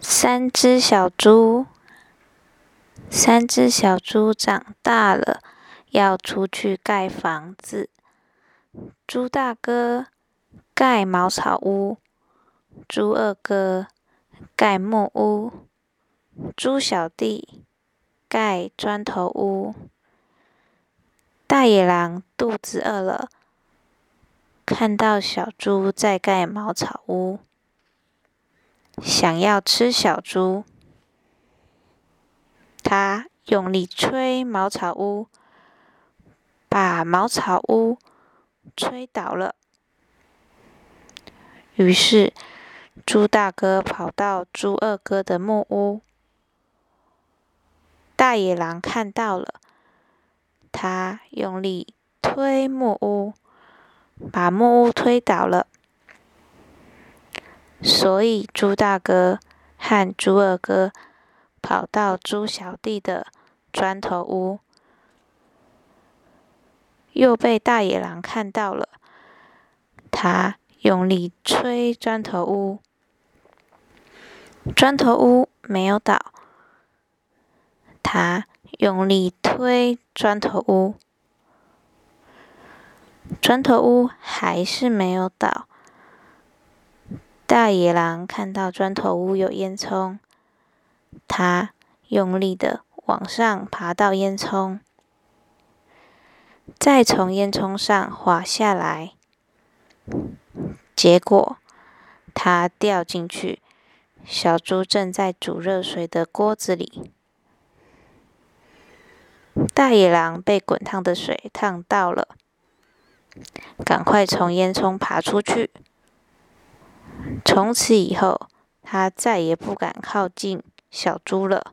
三只小猪，三只小猪长大了，要出去盖房子。猪大哥盖茅草屋，猪二哥盖木屋，猪小弟盖砖头屋。大野狼肚子饿了，看到小猪在盖茅草屋。想要吃小猪，他用力吹茅草屋，把茅草屋吹倒了。于是，猪大哥跑到猪二哥的木屋，大野狼看到了，他用力推木屋，把木屋推倒了。所以，猪大哥和猪二哥跑到猪小弟的砖头屋，又被大野狼看到了。他用力吹砖头屋，砖头屋没有倒。他用力推砖头屋，砖头屋还是没有倒。大野狼看到砖头屋有烟囱，他用力的往上爬到烟囱，再从烟囱上滑下来，结果他掉进去。小猪正在煮热水的锅子里，大野狼被滚烫的水烫到了，赶快从烟囱爬出去。从此以后，他再也不敢靠近小猪了。